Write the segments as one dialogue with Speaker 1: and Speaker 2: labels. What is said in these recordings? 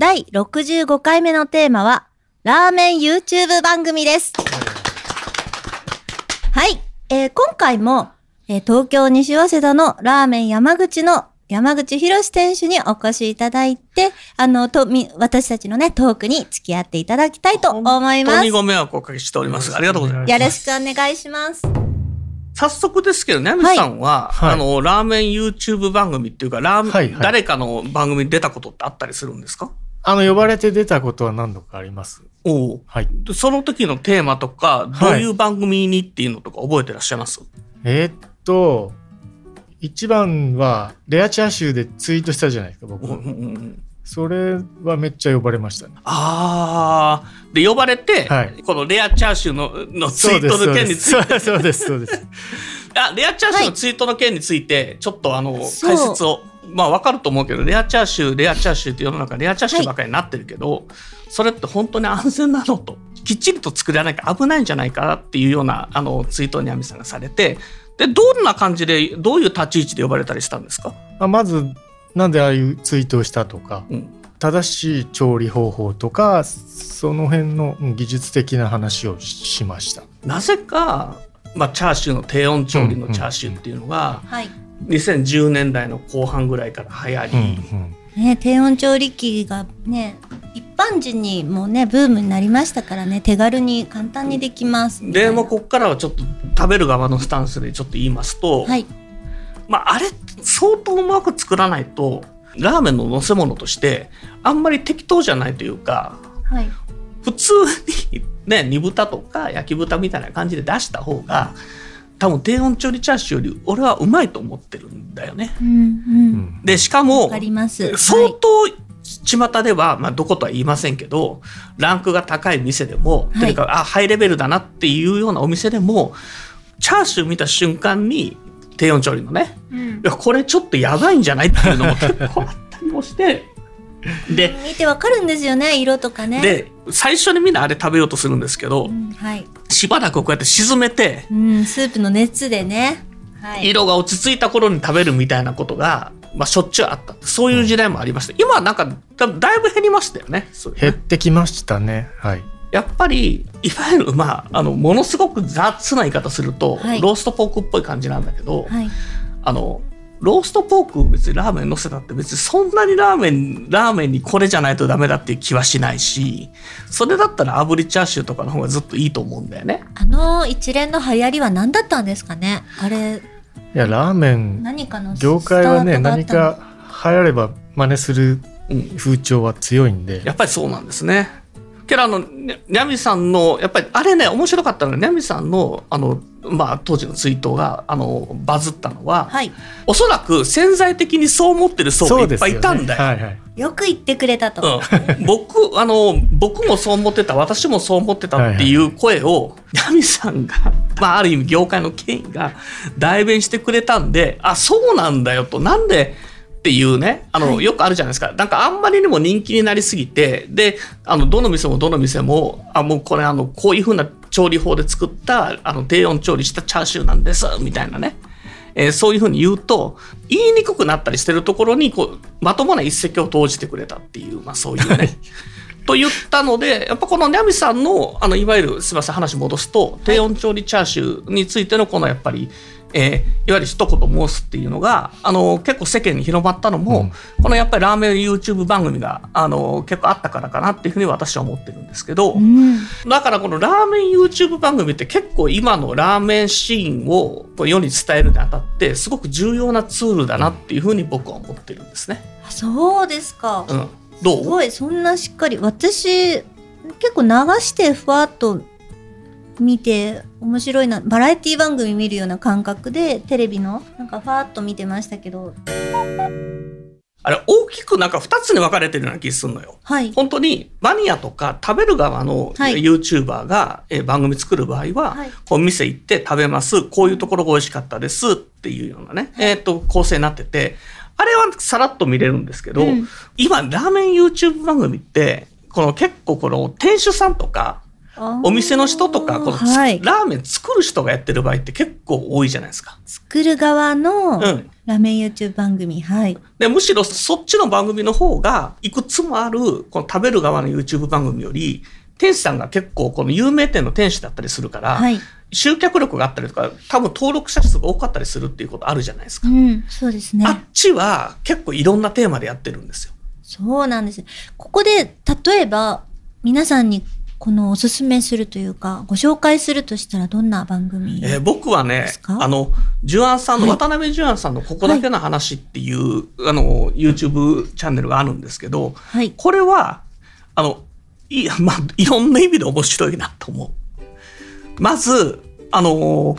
Speaker 1: 第65回目のテーマはラーメン YouTube 番組です。はい、えー今回も、えー東京西早稲田のラーメン山口の山口博店主にお越しいただいて、あの、と、み、私たちのね、トークに付き合っていただきたいと思います。よ
Speaker 2: 本当にご迷惑をおかけしております。ありがとうございます。
Speaker 1: ろしくお願いします。
Speaker 2: 早速ですけどね、みさんは、
Speaker 3: はい。
Speaker 2: あの、ラーメン YouTube 番組っていうか、ラーメン、
Speaker 3: はいはい。
Speaker 2: 誰かの番組に出たことってあったりするんですか？
Speaker 3: あの、呼ばれて出たことは何度かあります。
Speaker 2: おお。
Speaker 3: はい。
Speaker 2: でその時のテーマとか、どういう番組にっていうのとか覚えてらっしゃいます、
Speaker 3: えーっと、一番は、レアチャーシューでツイートしたじゃないですか、僕。
Speaker 2: うんうんうん
Speaker 3: それはめっちゃ呼ばれましたね。
Speaker 2: ああ。で、呼ばれて、
Speaker 3: はい
Speaker 2: このレアチャーシューののツイートの件について、
Speaker 3: そうです、そうです。そうです
Speaker 2: あ、レアチャーシューのツイートの件について、ちょっとあの、解説を。まあわかると思うけど、レアチャーシュー、レアチャーシューって世の中レアチャーシューばかりになってるけど、それって本当に安全なのと、きっちりと作らなきゃ危ないんじゃないかなっていうようなあのツイートをニャミさんがされて、で、どんな感じで、どういう立ち位置で呼ばれたりしたんですか？
Speaker 3: まあまず、なんでああいうツイートをしたとか、
Speaker 2: うん。
Speaker 3: 正しい調理方法とか、その辺のうん技術的な話をしました。
Speaker 2: なぜか、まあ、チャーシューの低温調理のチャーシューっていうのが、
Speaker 1: はい。
Speaker 2: 2010年代の後半ぐらいから流行り、
Speaker 3: うんうん
Speaker 1: ね、低温調理器がね、一般人にもね、ブームになりましたからね、手軽に簡単にできます。
Speaker 2: でもうこっからはちょっと食べる側のスタンスでちょっと言いますと、
Speaker 1: はい。
Speaker 2: まあ、あれ相当うまく作らないとラーメンの乗せ物としてあんまり適当じゃないというか
Speaker 1: はい。
Speaker 2: 普通にね煮豚とか焼き豚みたいな感じで出した方が多分低温調理チャーシューより俺はうまいと思ってるんだよね。
Speaker 1: うん、う。
Speaker 3: うんん
Speaker 2: でしかも
Speaker 1: わかります。
Speaker 2: 相当巷では、まあ、どことは言いませんけどランクが高い店でも、
Speaker 1: はい
Speaker 2: とにかくあハイレベルだなっていうようなお店でもチャーシュー見た瞬間に低温調理のね
Speaker 1: うん
Speaker 2: いやこれちょっとやばいんじゃないっていうのも結構あったりもしてで
Speaker 1: 見てわかるんですよね、色とかね。
Speaker 2: で最初にみんなあれ食べようとするんですけど、
Speaker 1: うん、はい。
Speaker 2: しばらくこうやって沈めて
Speaker 1: うん、スープの熱でね。はい。
Speaker 2: 色が落ち着いた頃に食べるみたいなことが、まあ、しょっちゅうあったそういう時代もありました今はなんかだだいぶ減りましたよね
Speaker 3: 減ってきましたね。はい。
Speaker 2: やっぱりいわゆるまああのものすごく雑な言い方すると、
Speaker 1: はい
Speaker 2: ローストポークっぽい感じなんだけど、
Speaker 1: はい。
Speaker 2: あのローストポーク別にラーメン乗せたって別にそんなにラーメンラーメンにこれじゃないとダメだっていう気はしないしそれだったら炙りチャーシューとかの方がずっといいと思うんだよね。
Speaker 1: あの一連の流行りは何だったんですかね？あれ、
Speaker 3: いや、ラーメン、
Speaker 1: 何かの
Speaker 3: 業界はね、何か流行れば真似する
Speaker 2: うん、
Speaker 3: 風潮は強いんで。
Speaker 2: やっぱりそうなんですね。けどあのににゃみさんのやっぱりあれね面白かったのがにゃみさんのあの、まあ、当時のツイートがあのバズったのは、
Speaker 1: はい。
Speaker 2: おそらく潜在的にそう思ってる層がいっぱいいたんだよ。
Speaker 3: はいはい。
Speaker 1: よく言ってくれたと。
Speaker 2: うん、僕あの僕もそう思ってた私もそう思ってたっていう声をヤミさんが、まあ、ある意味業界の権威が代弁してくれたんであそうなんだよとなんでっていうねあの、
Speaker 1: はい
Speaker 2: よくあるじゃないですかなんかあんまりにも人気になりすぎてであのどの店もどの店もあもうこれあのこういうふうな調理法で作ったあの低温調理したチャーシューなんですみたいなねえーそういうふうに言うと言いにくくなったりしてるところにこうまともな一石を投じてくれたっていう、まあ、そういうね。と言ったのでやっぱこのニャミさんのあのいわゆるすみません話戻すと低温調理チャーシューについてのこのやっぱり、えーいわゆる一言申すっていうのがあの結構世間に広まったのも、このやっぱりラーメン YouTube 番組があの結構あったからかなっていうふうに私は思ってるんですけど。
Speaker 1: うん。
Speaker 2: だからこのラーメン YouTube 番組って結構今のラーメンシーンを世に伝えるにあたってすごく重要なツールだなっていうふうに僕は思ってるんですね。
Speaker 1: あそうですか。
Speaker 2: うん、どう？
Speaker 1: すごい、そんなしっかり。私、結構流してふわっと見て、面白いな、バラエティ番組見るような感覚で、テレビの、なんかふわっと見てましたけど。
Speaker 2: あれ大きくなんか2つに分かれてるような気するのよ。
Speaker 1: はい。
Speaker 2: 本当にマニアとか食べる側の
Speaker 1: はい
Speaker 2: YouTuber がえー番組作る場合は、
Speaker 1: はい
Speaker 2: こう店行って食べます、こういうところが美味しかったですっていうようなね、えっ、と、構成になってて、あれはさらっと見れるんですけど、
Speaker 1: うん
Speaker 2: 今、ラーメン YouTube 番組って、この結構この店主さんとか、お店の人とか、このつ
Speaker 1: はい。
Speaker 2: ラーメン作る人がやってる場合って結構多いじゃないですか。
Speaker 1: 作る側の
Speaker 2: うん。
Speaker 1: ラーメン YouTube 番組。はい。
Speaker 2: で、むしろそっちの番組の方が、いくつもある、この食べる側の YouTube 番組より、店主さんが結構この有名店の店主だったりするから、
Speaker 1: はい。
Speaker 2: 集客力があったりとか、多分登録者数が多かったりするっていうことあるじゃないですか。
Speaker 1: うん、そうですね
Speaker 2: あ。っちは結構いろんなテーマでやってるんですよ。
Speaker 1: そうなんです。ここで、例えば、皆さんにこのおすすめするというか、ご紹介するとしたらどんな番組
Speaker 2: えー僕はねあの、ジュアンさんの、
Speaker 1: はい
Speaker 2: 渡辺ジュアンさんのここだけの話っていう、あの、YouTube チャンネルがあるんですけど、
Speaker 1: はい。
Speaker 2: これは、あの、い、まあ、いろんな意味で面白いなと思う。まず、あの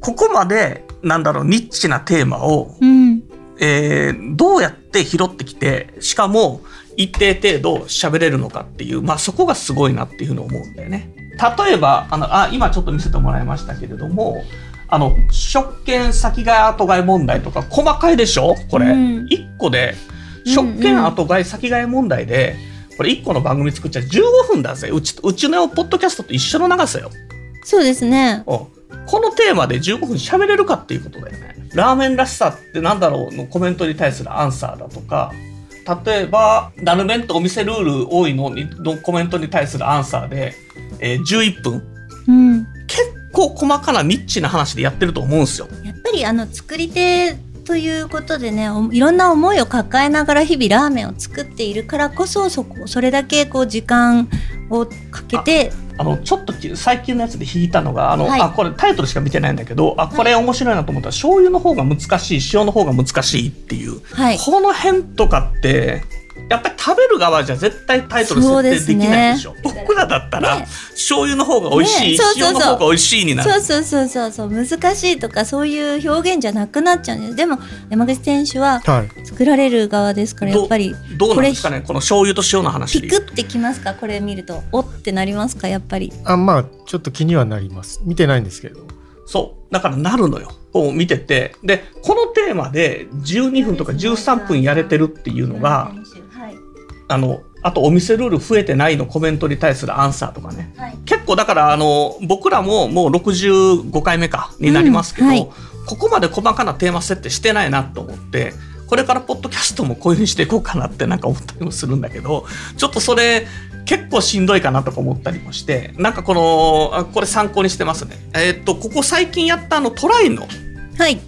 Speaker 2: ここまで、なんだろう、ニッチなテーマを、
Speaker 1: うん。
Speaker 2: えーどうやって拾ってきて、しかも、一定程度喋れるのかっていう、まあそこがすごいなっていうふうに思うんだよね。例えば、あの、あ、今ちょっと見せてもらいましたけれども、あの、食券先買い後買い問題とか細かいでしょ？これ。
Speaker 1: うん
Speaker 2: 一個で、
Speaker 1: うん
Speaker 2: 食券後買い先買い問題で、これ一個の番組作っちゃ15分だぜ。うち、うちのポッドキャストと一緒の長さよ。
Speaker 1: そうですね。
Speaker 2: うんこのテーマで15分喋れるかっていうことだよね。ラーメンらしさってなんだろうのコメントに対するアンサーだとか、例えば、ラルメンってお店ルール多いのにのコメントに対するアンサーで、えー11分。
Speaker 1: うん。
Speaker 2: 結構細かなニッチな話でやってると思うんですよ。
Speaker 1: やっぱりあの、作り手ということでね、おいろんな思いを抱えながら日々ラーメンを作っているからこそ、そこ、それだけこう時間をかけて、
Speaker 2: あの、ちょっとき最近のやつで引いたのが、あの、
Speaker 1: はい
Speaker 2: あ、これタイトルしか見てないんだけど、あ、これ面白いなと思ったら、醤油の方が難しい、塩の方が難しいっていう。
Speaker 1: はい。
Speaker 2: この辺とかって、やっぱり食べる側じゃ絶対タイトル設定できないでしょ。僕らだったら、
Speaker 1: ね
Speaker 2: 醤油の方が美味しい、
Speaker 1: ねそうそうそう
Speaker 2: 塩の方が美味しいになる。
Speaker 1: そうそうそうそうそう難しいとかそういう表現じゃなくなっちゃうんですでも山口選手は
Speaker 3: はい。
Speaker 1: 作られる側ですからやっぱり
Speaker 2: どうなんですかね？この醤油と塩の話で
Speaker 1: ピクってきますか？これ見るとおってなりますか？やっぱり
Speaker 3: あまあ、ちょっと気にはなります。見てないんですけど。
Speaker 2: そう。だからなるのよ。こう見てて。で、このテーマで12分とか13分やれてるっていうのが、
Speaker 1: はい
Speaker 2: あの、あとお店ルール増えてないのコメントに対するアンサーとかね。
Speaker 1: はい。
Speaker 2: 結構だからあの僕らももう65回目かになりますけど、
Speaker 1: うんはい。
Speaker 2: ここまで細かなテーマ設定してないなと思ってこれからポッドキャストもこういうふうにしていこうかなってなんか思ったりもするんだけどちょっとそれ結構しんどいかなとか思ったりもしてなんかこのあこれ参考にしてますね。えーっとここ最近やったあのトライの
Speaker 1: はい。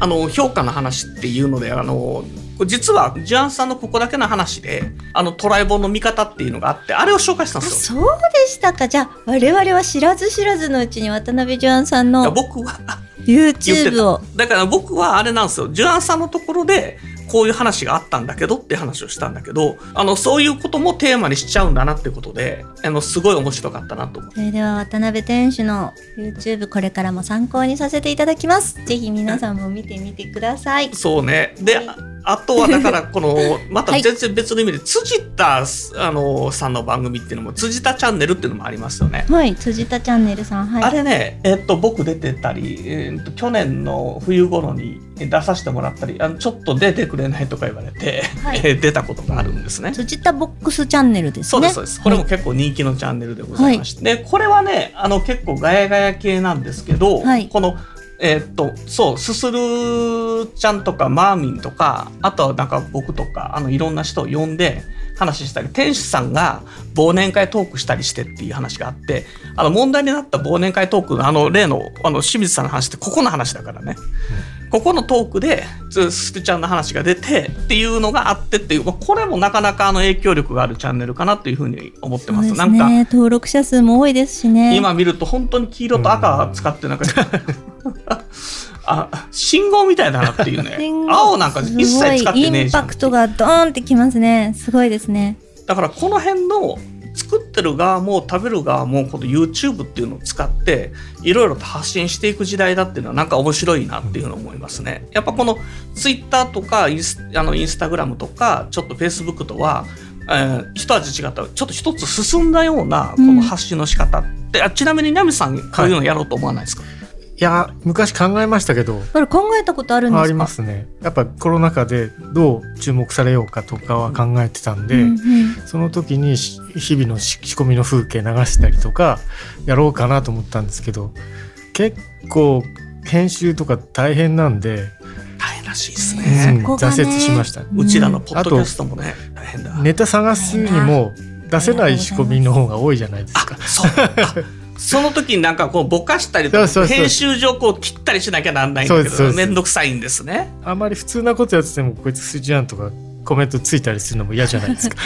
Speaker 2: あの評価の話っていうのであの実はジュアンさんのここだけの話であのトライ本の見方っていうのがあってあれを紹介したん
Speaker 1: あ
Speaker 2: ですよ。
Speaker 1: そうでしたかじゃあ我々は知らず知らずのうちに渡辺ジュアンさんの
Speaker 2: 僕は
Speaker 1: YouTube を
Speaker 2: だから僕はあれなんですよ。ジュアンさんのところで、こういう話があったんだけどって話をしたんだけど、あの、そういうこともテーマにしちゃうんだなってことで、あの、すごい面白かったなと。
Speaker 1: それでは渡辺店主の YouTube これからも参考にさせていただきますぜひ皆さんも見てみてください
Speaker 2: そうね。で、ああとはだから、この、また全然別の意味で、辻田、あの、さんの番組っていうのも、辻田チャンネルっていうのもありますよね。
Speaker 1: はい辻田チャンネルさんはい
Speaker 2: あれね、えっと、僕出てたり、えっと、去年の冬頃に出させてもらったり、あのちょっと出てくれないとか言われて、
Speaker 1: はい
Speaker 2: えー 出たことがあるんですね。
Speaker 1: 辻田ボックスチャンネルですね
Speaker 2: そうです、そうです。これも結構人気のチャンネルでございまして。で、これはね、あの、結構ガヤガヤ系なんですけど、
Speaker 1: はい
Speaker 2: この、えーっと、そう、すするちゃんとかマーミンとか、あとはなんか僕とか、あの、いろんな人を呼んで話したり、店主さんが忘年会トークしたりしてっていう話があって、あの、問題になった忘年会トークのあの、例の、あの、清水さんの話ってここの話だからね。ここのトークで、つすすちゃんの話が出てっていうのがあってっていう、まあこれもなかなかあの影響力があるチャンネルかなというふうに思ってます。
Speaker 1: す
Speaker 2: なんか、
Speaker 1: ね登録者数も多いですしね。
Speaker 2: 今見ると本当に黄色と赤使ってなんか、あ、信号みたいだなっていうね。青なんか一切使ってねえじゃん
Speaker 1: インパ。クトがドーンってきますね。すごいですね。
Speaker 2: だからこの辺の作ってる側も食べる側もこの YouTube っていうのを使っていろいろと発信していく時代だっていうのはなんか面白いなっていうふうに思いますね。やっぱこの Twitter とかインスあのインスタグラムとかちょっと Facebook とは、えー一味違ったちょっと一つ進んだようなこの発信の仕方って、あちなみにナミさんこういうのやろうと思わないですか、
Speaker 3: いや昔考えましたけど。
Speaker 1: 考えたことあるんですか？
Speaker 3: ありますね。やっぱコロナ禍でどう注目されようかとかは考えてたんで、
Speaker 1: うんうん。
Speaker 3: その時にし日々のし仕込みの風景流したりとかやろうかなと思ったんですけど結構編集とか大変なんで、
Speaker 2: 大変らしいです
Speaker 3: う
Speaker 2: ね。
Speaker 3: ん
Speaker 1: そこがね。
Speaker 3: 挫折しました、
Speaker 2: うちらのポッドキャストもね大変だ。
Speaker 3: ネタ探すにも出せない仕込みの方が多いじゃないですか。
Speaker 2: そうあ その時になんかこうぼかしたりとか編集上こう切ったりしなきゃなんないんだけど面倒くさいんですね。
Speaker 3: あまり普通なことやっててもこいつ筋やんとかコメントついたりするのも嫌じゃないですか。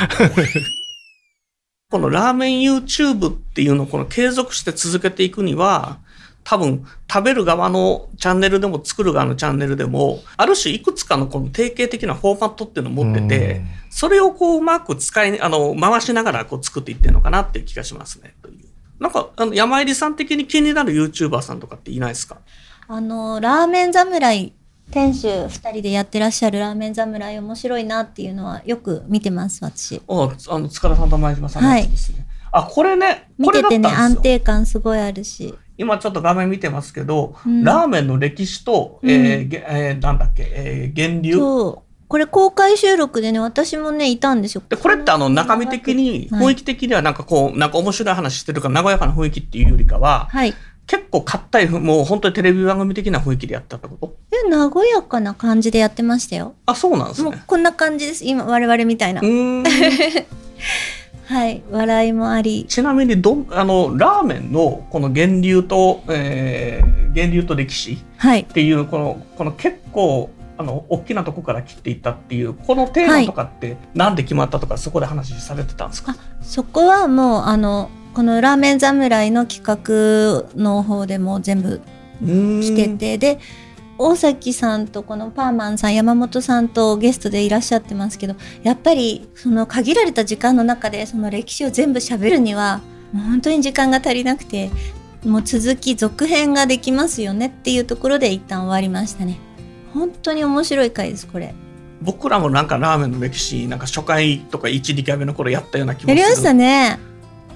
Speaker 2: このラーメン YouTube っていうのをこの継続して続けていくには多分食べる側のチャンネルでも作る側のチャンネルでもある種いくつかのこの定型的なフォーマットっていうのを持ってて
Speaker 3: うん
Speaker 2: それをこううまく使いあの回しながらこう作っていってるのかなっていう気がしますね。というなんかあの山入さん的に気になる YouTuber さんとかっていないですか？
Speaker 1: あの、ラーメン侍、店主二人でやってらっしゃるラーメン侍面白いなっていうのはよく見てます、私。
Speaker 2: ああの塚田さんと前島さんのやつですね。あこれね
Speaker 1: 見ててね、安定感すごいあるし。
Speaker 2: 今ちょっと画面見てますけど、
Speaker 1: うん
Speaker 2: ラーメンの歴史と、
Speaker 1: うん
Speaker 2: えーげえーなんだっけ、えー源流？
Speaker 1: これ公開収録でね、私もね、いたんですよ。
Speaker 2: で、これってあの中身的に、
Speaker 1: はい
Speaker 2: 雰囲気的にはなんかこう、なんか面白い話してるから和やかな雰囲気っていうよりかは、
Speaker 1: はい。
Speaker 2: 結構硬い、もう本当にテレビ番組的な雰囲気でやったってこと？
Speaker 1: で、和やかな感じでやってましたよ。
Speaker 2: あ、そうなんですね。
Speaker 1: もうこんな感じです。今、我々みたいな
Speaker 2: う。ーん。
Speaker 1: はい。笑いもあり。
Speaker 2: ちなみにどん、あの、ラーメンのこの源流と、えー源流と歴史
Speaker 1: はい
Speaker 2: っ。ていう、この、この結構、あの、大きなとこから切っていったっていう、このテーマとかって、なんで決まったとか、そこで話されてたんですか？
Speaker 1: そこはもう、あの、このラーメン侍の企画の方でも全部来
Speaker 2: 来
Speaker 1: てて、で、大崎さんとこのパーマンさん、山本さんとゲストでいらっしゃってますけど、やっぱりその限られた時間の中でその歴史を全部喋るには、もう本当に時間が足りなくて、もう続き続編ができますよねっていうところで一旦終わりましたね。本当に面白い回です、これ。
Speaker 2: 僕らもなんかラーメンの歴史なんか初回とか1、2回目の頃やったような気もする
Speaker 1: やりましたね。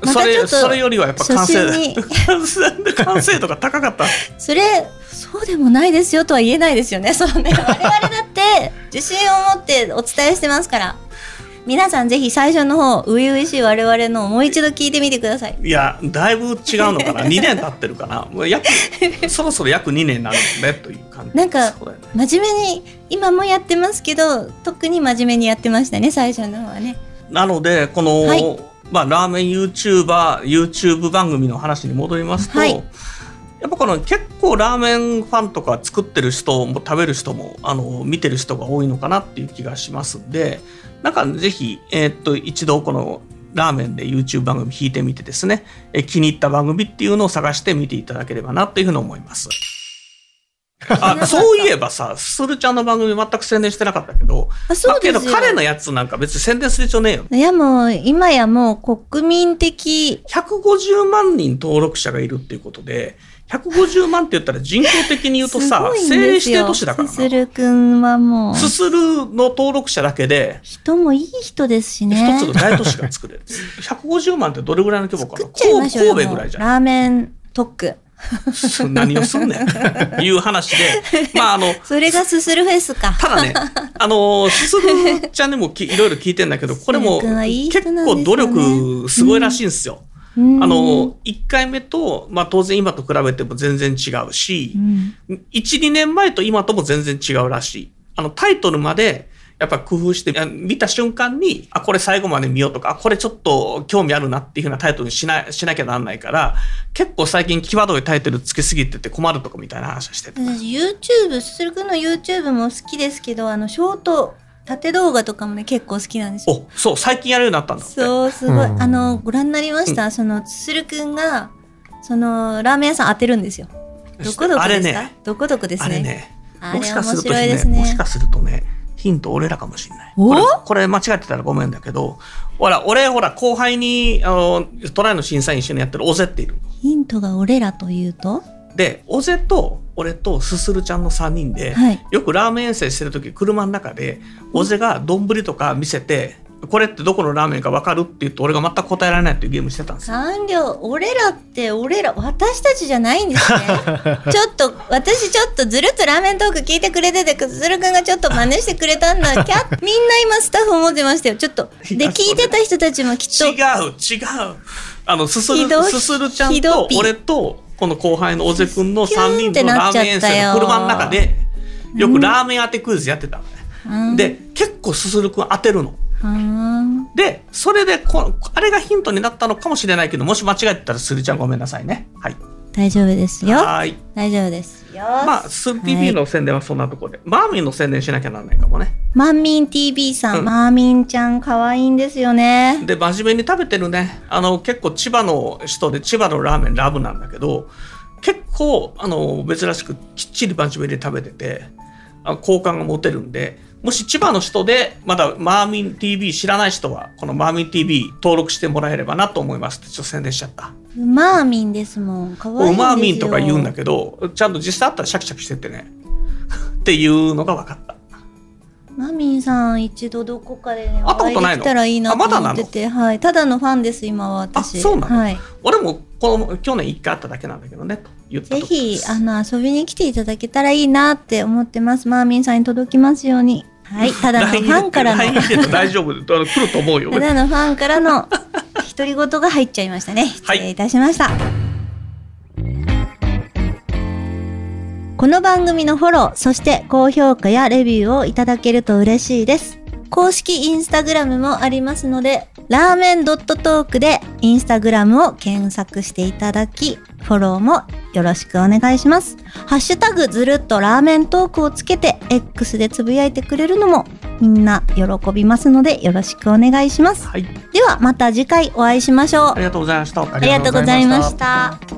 Speaker 1: ま
Speaker 2: それそれよりはやっぱ。完成 完成度が高かった
Speaker 1: それ、そうでもないですよとは言えないですよね。そうね。我々だって自信を持ってお伝えしてますから。皆さんぜひ最初の方、初々しい我々のをもう一度聞いてみてください。
Speaker 2: いやだいぶ違うのかな。2年経ってるかな。もう約 そろそろ約2年になるのねという感じ
Speaker 1: なんか
Speaker 2: ね。
Speaker 1: 真面目に、今もやってますけど、特に真面目にやってましたね、最初の方はね。
Speaker 2: なのでこの、
Speaker 1: はい。
Speaker 2: まあ、ラーメン YouTuber YouTube 番組の話に戻りますと、
Speaker 1: はい
Speaker 2: やっぱこの結構ラーメンファンとか作ってる人も食べる人もあの見てる人が多いのかなっていう気がしますんでなんかぜひ、えっと一度このラーメンで YouTube 番組弾いてみてですねえ気に入った番組っていうのを探して見ていただければなというふうに思います。あそういえばさ、するちゃんの番組全く宣伝してなかったけど、
Speaker 1: あ、そうですよ。
Speaker 2: だけど彼のやつなんか別に宣伝する必要ねえよ。
Speaker 1: いやもう、今やもう国民的、
Speaker 2: 150万人登録者がいるっていうことで、150万って言ったら人口的に言うとさ、政令指定。都市だからな。
Speaker 1: すするくんはもう、
Speaker 2: すするの登録者だけで、
Speaker 1: 人もいい人ですしね。
Speaker 2: 一つの大都市が作れる。150万ってどれぐらいの規模かな？神戸ぐらいじゃん。
Speaker 1: ラーメン特区。
Speaker 2: 何をすんねん。いう話で。まあ、あの、
Speaker 1: それがすするフェスか。
Speaker 2: ただね、あの、すするちゃんにもきいろいろ聞いてんだけど、これも結構努力すごいらしいんですよ。
Speaker 1: うん
Speaker 2: あの、1回目と、まあ当然今と比べても全然違うし
Speaker 1: う、ん
Speaker 2: 1、2年前と今とも全然違うらしい。あの、タイトルまで、やっぱ工夫して、あ見た瞬間に、あ、これ最後まで見ようとか、あこれちょっと興味あるなっていうふうなタイトルにしなしなきゃなんないから、結構最近際どいタイトルつけすぎてて困るとかみたいな話をしてて。
Speaker 1: 私 YouTube、すするくんの YouTube も好きですけど、あの、ショート、縦動画とかもね、結構好きなんですよ。
Speaker 2: お、そう、最近やるようになったんだ。
Speaker 1: そう、すごい。
Speaker 3: うん
Speaker 1: あの、ご覧になりました、その、すするくんが、その、ラーメン屋さん当てるんですよ。どこどこですか？
Speaker 2: あれね、
Speaker 1: どこどこですね。
Speaker 2: あれね、
Speaker 1: あれ
Speaker 2: もしかす
Speaker 1: 面
Speaker 2: るとね
Speaker 1: 白いですね。
Speaker 2: もしかするとね、ヒント俺らかもしれない。
Speaker 1: お？
Speaker 2: これこれ間違ってたらごめんだけど、ほら、俺、ほら、後輩に、あの、トライの審査員一緒にやってるオゼっている。
Speaker 1: ヒントが俺らというと？
Speaker 2: で、オゼと俺とすするちゃんの3人で、
Speaker 1: はい
Speaker 2: よくラーメン遠征してる時車の中で、オゼが丼とか見せて、これってどこのラーメンか分かるって言って俺が全く答えられないっていうゲームしてたんですよ。
Speaker 1: 三両俺らって俺ら私たちじゃないんですね。ちょっと私ちょっとずるっとラーメントーク聞いてくれててくずるくんがちょっと真似してくれたんだ。キャ みんな今スタッフ思ってましたよ。ちょっとで聞いてた人たちもきっと。
Speaker 2: 違う違う。あのすするすするちゃんと俺とこの後輩の尾瀬くんの3人のラーメン遠征の車の中でよくラーメン当てクイズやってたのね、
Speaker 1: うん。
Speaker 2: で結構すするくん当てるのでそれでこあれがヒントになったのかもしれないけどもし間違えてたらするちゃんごめんなさいね。はい。
Speaker 1: 大丈夫ですよ。
Speaker 2: はーい。
Speaker 1: 大丈夫ですよ。
Speaker 2: まあスル TV の宣伝はそんなところで、マーミンの宣伝しなきゃならないかもね。
Speaker 1: マンミン TV さん、
Speaker 2: うん。
Speaker 1: マーミンちゃん可愛いんですよね。
Speaker 2: で真面目に食べてるね。あの結構千葉の人で千葉のラーメンラブなんだけど結構あの珍しくきっちり真面目に食べててあ好感が持てるんでもし千葉の人でまだマーミン TV 知らない人はこのマーミン TV 登録してもらえればなと思いますってちょっと宣伝しちゃった。
Speaker 1: マーミンですもん可愛いんですよ
Speaker 2: うまーミンとか言うんだけどちゃんと実際あったらシャキシャキしててね。っていうのが分かった。
Speaker 1: マミンさん一度どこかでね
Speaker 2: 会ったことないの？
Speaker 1: たらいいなと思ってて、はい、ただのファンです今は私。
Speaker 2: あそうなの？
Speaker 1: はい、
Speaker 2: 俺もこの去年1回会っただけなんだけどねと言った
Speaker 1: ぜひ
Speaker 2: す
Speaker 1: あの遊びに来ていただけたらいいなって思ってます。マーミンさんに届きますようにはいただのファンからの。
Speaker 2: 大丈夫。あの来ると思うよ。
Speaker 1: ただのファンからの 独り言が入っちゃいましたね。失礼いたしました、この番組のフォロー、そして高評価やレビューをいただけると嬉しいです。公式インスタグラムもありますので、ラーメンドットトークでインスタグラムを検索していただき、フォローもよろしくお願いします。ハッシュタグずるっとラーメントークをつけて X でつぶやいてくれるのもみんな喜びますのでよろしくお願いします。
Speaker 2: はい
Speaker 1: ではまた次回お会いしましょう
Speaker 2: あ。りがとうございました
Speaker 1: ありがとうございました。